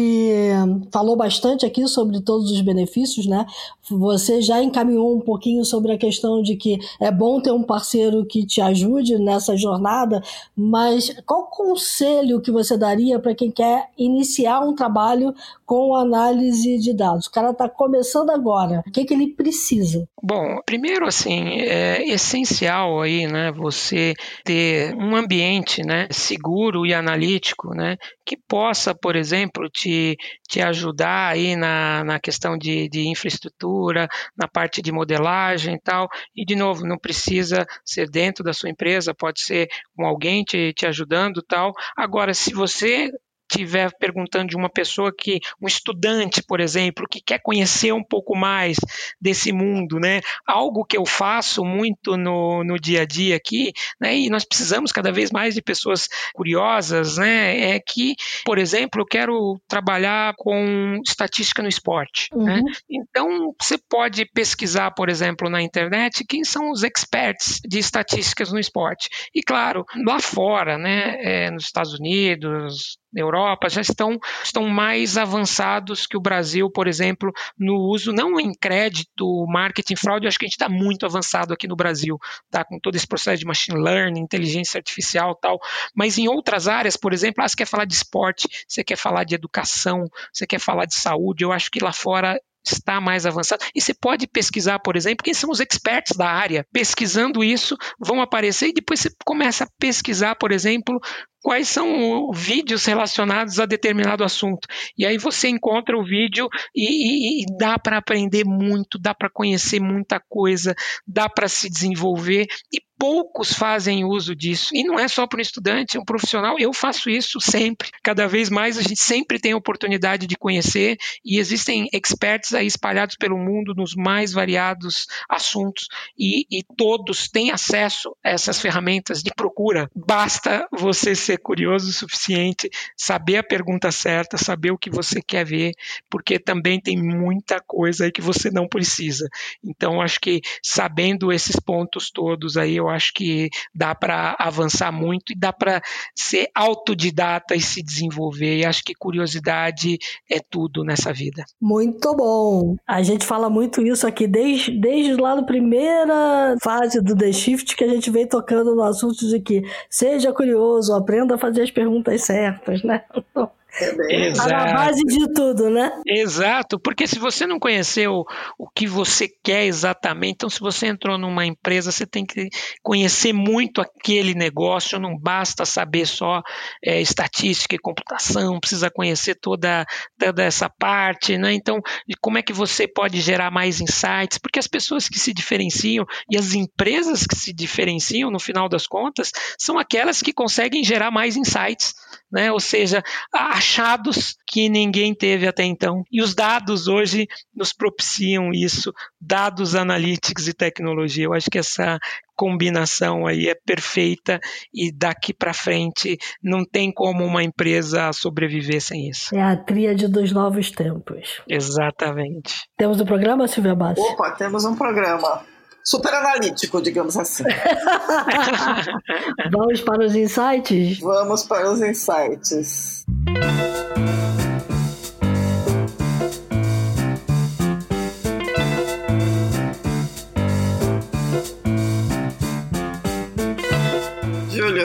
falou bastante aqui sobre todos os benefícios, né? Você já encaminhou um pouquinho sobre a questão de que é bom ter um parceiro que te ajude nessa jornada, mas qual conselho que você daria para quem quer iniciar um trabalho com análise de dados? O cara está começando agora, o que, que ele precisa? Bom, primeiro assim, é essencial aí, né, você ter um ambiente, né, seguro e analítico, né, que possa, por exemplo, te, te ajudar aí na, na questão de, de infraestrutura, na parte de modelagem e tal. E, de novo, não precisa ser dentro da sua empresa, pode ser com alguém te, te ajudando tal. Agora, se você estiver perguntando de uma pessoa que, um estudante, por exemplo, que quer conhecer um pouco mais desse mundo, né? Algo que eu faço muito no, no dia a dia aqui, né? E nós precisamos cada vez mais de pessoas curiosas, né? É que, por exemplo, eu quero trabalhar com estatística no esporte, né? uhum. né? Então, você pode pesquisar, por exemplo, na internet quem são os experts de estatísticas no esporte. E, claro, lá fora, né? É, nos Estados Unidos, Europa já estão, estão mais avançados que o Brasil, por exemplo, no uso, não em crédito, marketing, fraude, eu acho que a gente está muito avançado aqui no Brasil, tá? com todo esse processo de machine learning, inteligência artificial tal, mas em outras áreas, por exemplo, ah, você quer falar de esporte, você quer falar de educação, você quer falar de saúde, eu acho que lá fora está mais avançado. E você pode pesquisar, por exemplo, quem são os experts da área. Pesquisando isso, vão aparecer e depois você começa a pesquisar, por exemplo, quais são os vídeos relacionados a determinado assunto. E aí você encontra o vídeo e, e, e dá para aprender muito, dá para conhecer muita coisa, dá para se desenvolver e poucos fazem uso disso. E não é só para um estudante, é um profissional. Eu faço isso sempre. Cada vez mais a gente sempre tem a oportunidade de conhecer e existem experts aí espalhados pelo mundo nos mais variados assuntos e, e todos têm acesso a essas ferramentas de procura. Basta você ser ser curioso o suficiente, saber a pergunta certa, saber o que você quer ver, porque também tem muita coisa aí que você não precisa. Então, acho que sabendo esses pontos todos aí, eu acho que dá para avançar muito e dá para ser autodidata e se desenvolver. E acho que curiosidade é tudo nessa vida. Muito bom. A gente fala muito isso aqui desde, desde lá na primeira fase do The Shift que a gente vem tocando no assunto de que seja curioso, aprenda a fazer as perguntas certas, né? É (laughs) Exato. A base de tudo, né? Exato, porque se você não conheceu o que você quer exatamente, então se você entrou numa empresa, você tem que conhecer muito aquele negócio, não basta saber só é, estatística e computação, precisa conhecer toda, toda essa parte, né? Então, como é que você pode gerar mais insights? Porque as pessoas que se diferenciam e as empresas que se diferenciam, no final das contas, são aquelas que conseguem gerar mais insights, né? Ou seja, achados que ninguém teve até então. E os dados hoje nos propiciam isso, dados analytics e tecnologia. Eu acho que essa combinação aí é perfeita e daqui para frente não tem como uma empresa sobreviver sem isso. É a tríade dos novos tempos. Exatamente. Temos um programa, Silvia Bassi? Opa, temos um programa super analítico, digamos assim. (laughs) Vamos para os insights? Vamos para os insights.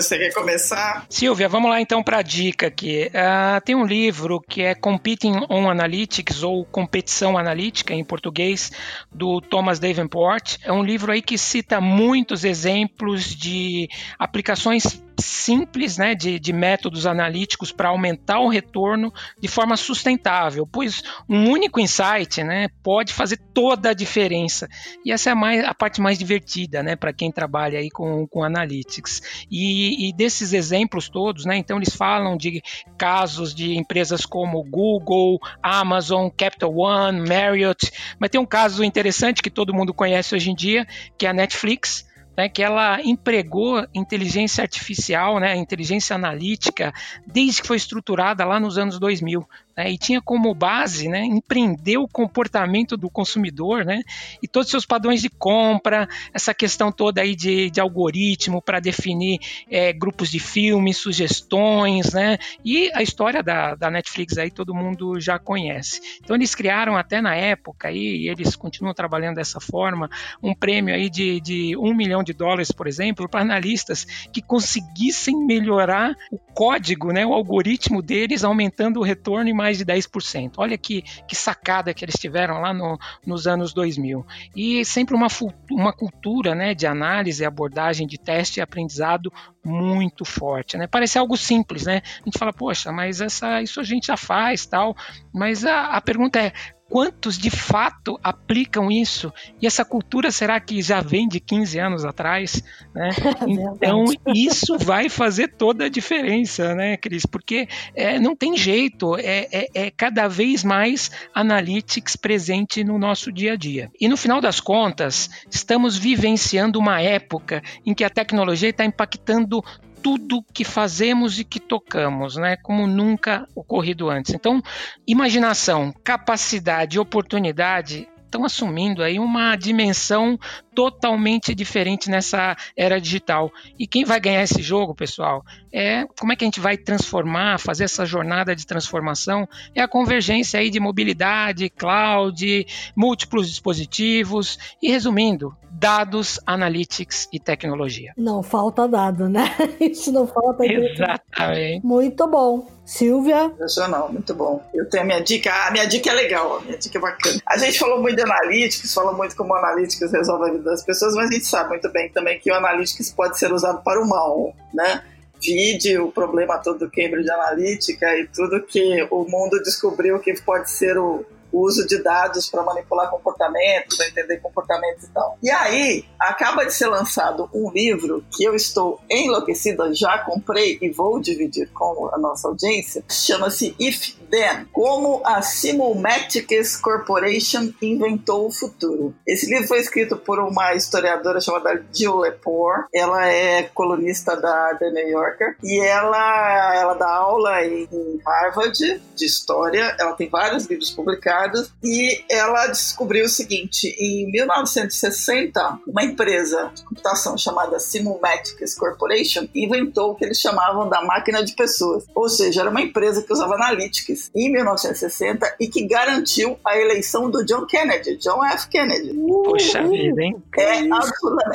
Júlio, você quer começar? Silvia, vamos lá então para a dica aqui. Uh, tem um livro que é Competing on Analytics, ou Competição Analítica em português, do Thomas Davenport. É um livro aí que cita muitos exemplos de aplicações simples né, de, de métodos analíticos para aumentar o retorno de forma sustentável, pois um único insight né, pode fazer toda a diferença. E essa é a, mais, a parte mais divertida né, para quem trabalha aí com, com analytics. E, e desses exemplos todos, né, então eles falam de casos de empresas como Google, Amazon, Capital One, Marriott, mas tem um caso interessante que todo mundo conhece hoje em dia, que é a Netflix né, que ela empregou inteligência artificial, né, inteligência analítica, desde que foi estruturada lá nos anos 2000 né, e tinha como base né, empreender o comportamento do consumidor né, e todos os seus padrões de compra, essa questão toda aí de, de algoritmo para definir é, grupos de filmes, sugestões, né, e a história da, da Netflix aí todo mundo já conhece. Então eles criaram até na época aí, e eles continuam trabalhando dessa forma, um prêmio aí de, de um milhão de dólares, por exemplo, para analistas que conseguissem melhorar o código, né, o algoritmo deles, aumentando o retorno em mais de 10%. Olha que, que sacada que eles tiveram lá no, nos anos 2000. E sempre uma, uma cultura né, de análise, abordagem de teste e aprendizado muito forte, né? Parece algo simples, né? A gente fala, poxa, mas essa, isso a gente já faz, tal. Mas a, a pergunta é, quantos de fato aplicam isso? E essa cultura será que já vem de 15 anos atrás? Né? (laughs) então, isso vai fazer toda a diferença, né, Cris? Porque é, não tem jeito, é, é, é, cada vez mais analytics presente no nosso dia a dia. E no final das contas, estamos vivenciando uma época em que a tecnologia está impactando tudo que fazemos e que tocamos, né? Como nunca ocorrido antes. Então, imaginação, capacidade, oportunidade estão assumindo aí uma dimensão totalmente diferente nessa era digital. E quem vai ganhar esse jogo, pessoal, é como é que a gente vai transformar, fazer essa jornada de transformação, é a convergência aí de mobilidade, cloud, múltiplos dispositivos e resumindo, dados, analytics e tecnologia. Não falta dado, né? (laughs) Isso não falta. Exatamente. Muito bom. Silvia? Sensacional, muito bom. Eu tenho a minha dica. A minha dica é legal, a minha dica é bacana. A gente falou muito de analytics, falou muito como analytics resolve a vida das pessoas, mas a gente sabe muito bem também que o analytics pode ser usado para o mal, né? Vide o problema todo do Cambridge Analytica e tudo que o mundo descobriu que pode ser o o uso de dados para manipular comportamentos, para entender comportamentos e tal. E aí, acaba de ser lançado um livro que eu estou enlouquecida, já comprei e vou dividir com a nossa audiência, chama-se If Then, como a Simulmatics Corporation inventou o futuro. Esse livro foi escrito por uma historiadora chamada Jill Lepore. Ela é colunista da The New Yorker e ela, ela dá aula em Harvard de história. Ela tem vários livros publicados e ela descobriu o seguinte: em 1960, uma empresa de computação chamada Simulmatics Corporation inventou o que eles chamavam da máquina de pessoas, ou seja, era uma empresa que usava analytics em 1960 e que garantiu a eleição do John Kennedy, John F. Kennedy. Poxa vida, hein? É,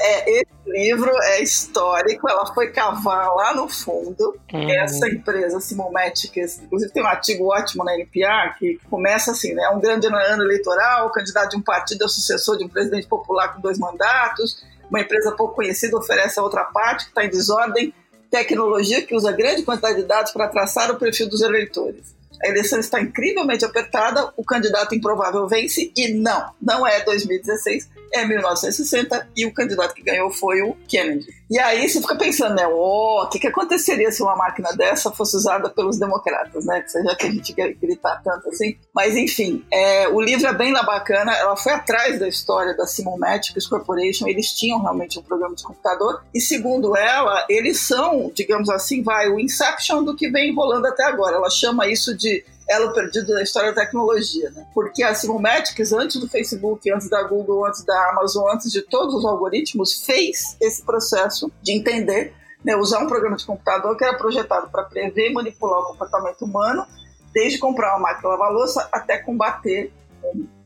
é, esse livro é histórico, ela foi cavar lá no fundo. Uhum. Essa empresa, Simulmatics, inclusive tem um artigo ótimo na NPR que começa assim, né? Um grande ano eleitoral, o candidato de um partido é o sucessor de um presidente popular com dois mandatos, uma empresa pouco conhecida oferece a outra parte que está em desordem, tecnologia que usa grande quantidade de dados para traçar o perfil dos eleitores a eleição está incrivelmente apertada, o candidato improvável vence e não, não é 2016, é 1960 e o candidato que ganhou foi o Kennedy. E aí você fica pensando, né, oh, o que, que aconteceria se uma máquina dessa fosse usada pelos democratas, né? Já que a gente quer gritar tanto assim. Mas enfim, é, o livro é bem bacana, ela foi atrás da história da Simulmatics Corporation, eles tinham realmente um programa de computador, e segundo ela, eles são, digamos assim, vai, o Inception do que vem rolando até agora. Ela chama isso de elo perdido da história da tecnologia, né? Porque a Simulmatics, antes do Facebook, antes da Google, antes da Amazon, antes de todos os algoritmos, fez esse processo de entender, né, usar um programa de computador que era projetado para prever e manipular o comportamento humano, desde comprar uma máquina lavar louça até combater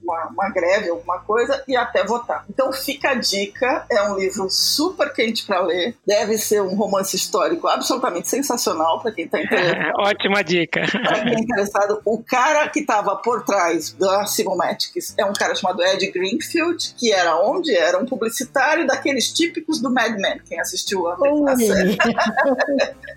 uma, uma greve, alguma coisa, e até votar. Então fica a dica, é um livro super quente para ler, deve ser um romance histórico absolutamente sensacional para quem está (laughs) interessado. Ótima dica. Para quem é interessado, o cara que estava por trás da Simulmatics é um cara chamado Ed Greenfield, que era onde? Era um publicitário daqueles típicos do Mad Men, quem assistiu a, a série.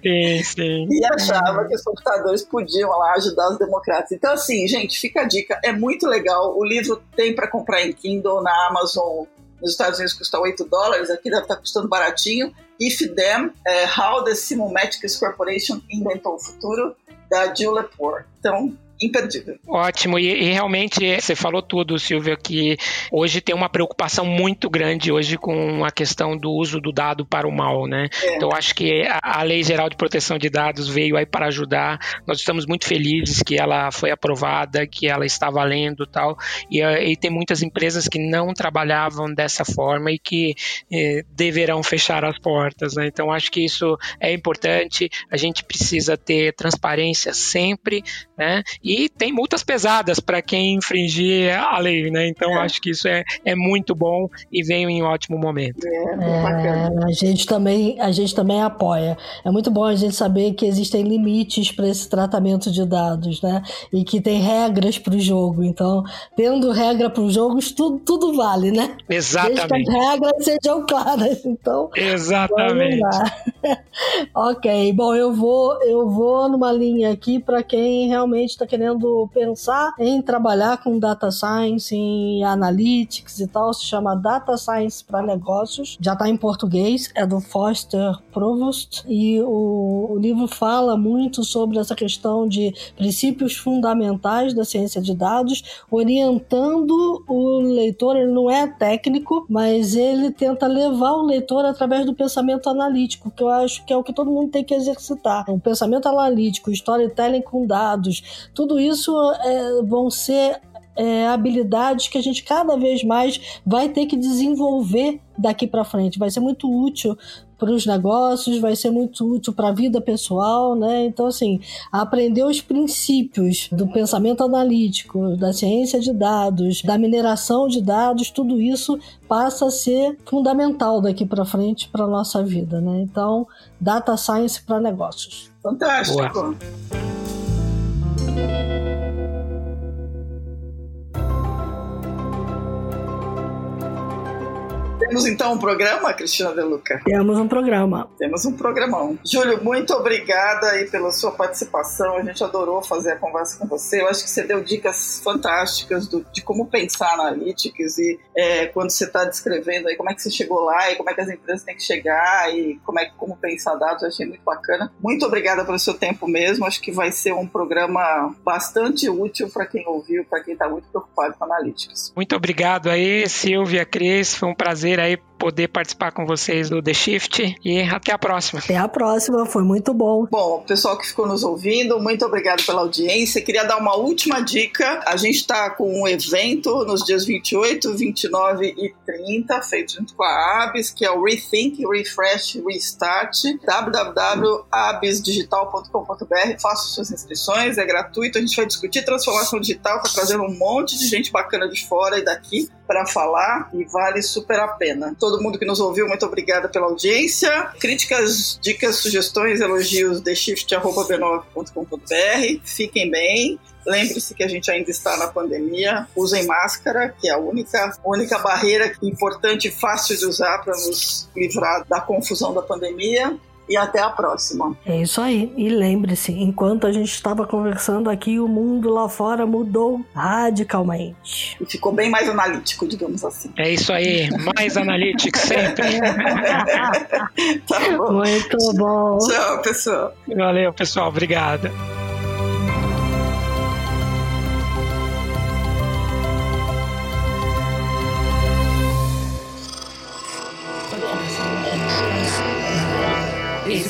sim, sim. E achava que os computadores podiam lá ajudar os democratas. Então assim, gente, fica a dica, é muito legal, o livro livro tem para comprar em Kindle na Amazon. Nos Estados Unidos custa 8 dólares, aqui deve estar tá custando baratinho. If Them, é, How the Simulmatics Corporation Inventou o Futuro, da Jill Lepore. Então, imperdível. Ótimo, e, e, realmente você falou tudo, Silvia, que hoje tem uma preocupação muito grande hoje com a questão do uso do dado para o mal, né? É. Então acho que a, a, Lei Geral de Proteção de Dados veio aí para ajudar. Nós estamos muito felizes que ela foi aprovada, que ela está valendo tal. E, e tem muitas empresas que não trabalhavam dessa forma e que eh, deverão fechar as portas, né? Então acho que isso é importante. A gente precisa ter transparência sempre, né? E tem multas pesadas para quem infringir a lei, né? Então é. acho que isso é, é muito bom e veio em ótimo momento. É, é, a gente também a gente também apoia. É muito bom a gente saber que existem limites para esse tratamento de dados, né? E que tem regras para o jogo. Então, tendo regra para os jogos, tudo, tudo vale, né? Exatamente. Desde que as regras sejam claras. Então, exatamente. (laughs) ok, bom, eu vou eu vou numa linha aqui para quem realmente está querendo querendo pensar em trabalhar com data science, em analytics e tal, se chama Data Science para Negócios. Já está em português, é do Foster Provost e o, o livro fala muito sobre essa questão de princípios fundamentais da ciência de dados, orientando o leitor. Ele não é técnico, mas ele tenta levar o leitor através do pensamento analítico, que eu acho que é o que todo mundo tem que exercitar. O pensamento analítico, storytelling com dados, tudo tudo isso é, vão ser é, habilidades que a gente cada vez mais vai ter que desenvolver daqui para frente. Vai ser muito útil para os negócios, vai ser muito útil para a vida pessoal, né? Então, assim, aprender os princípios do pensamento analítico, da ciência de dados, da mineração de dados, tudo isso passa a ser fundamental daqui para frente para nossa vida, né? Então, data science para negócios. Fantástico. Boa. Thank you. Temos então um programa, Cristina De Luca? Temos um programa. Temos um programão. Júlio, muito obrigada aí pela sua participação. A gente adorou fazer a conversa com você. Eu acho que você deu dicas fantásticas do, de como pensar na Analytics e é, quando você está descrevendo aí como é que você chegou lá e como é que as empresas têm que chegar e como é como pensar dados. Eu achei muito bacana. Muito obrigada pelo seu tempo mesmo. Acho que vai ser um programa bastante útil para quem ouviu, para quem está muito preocupado com Analytics. Muito obrigado aí, Silvia, Cris. Foi um prazer aí poder participar com vocês do The Shift e até a próxima. Até a próxima, foi muito bom. Bom, pessoal que ficou nos ouvindo, muito obrigado pela audiência. Queria dar uma última dica. A gente está com um evento nos dias 28, 29 e 30, feito junto com a ABS, que é o Rethink, Refresh, Restart, www.absdigital.com.br. Faça suas inscrições, é gratuito. A gente vai discutir transformação digital, está trazendo um monte de gente bacana de fora e daqui para falar e vale super a pena. Todo mundo que nos ouviu, muito obrigada pela audiência. Críticas, dicas, sugestões, elogios, theshift.b9.com.br. Fiquem bem. Lembre-se que a gente ainda está na pandemia. Usem máscara, que é a única, única barreira importante e fácil de usar para nos livrar da confusão da pandemia e até a próxima. É isso aí. E lembre-se, enquanto a gente estava conversando aqui, o mundo lá fora mudou radicalmente. E ficou bem mais analítico, digamos assim. É isso aí, mais analítico sempre. (laughs) tá bom. Muito bom. Tchau, pessoal. Valeu, pessoal. Obrigado.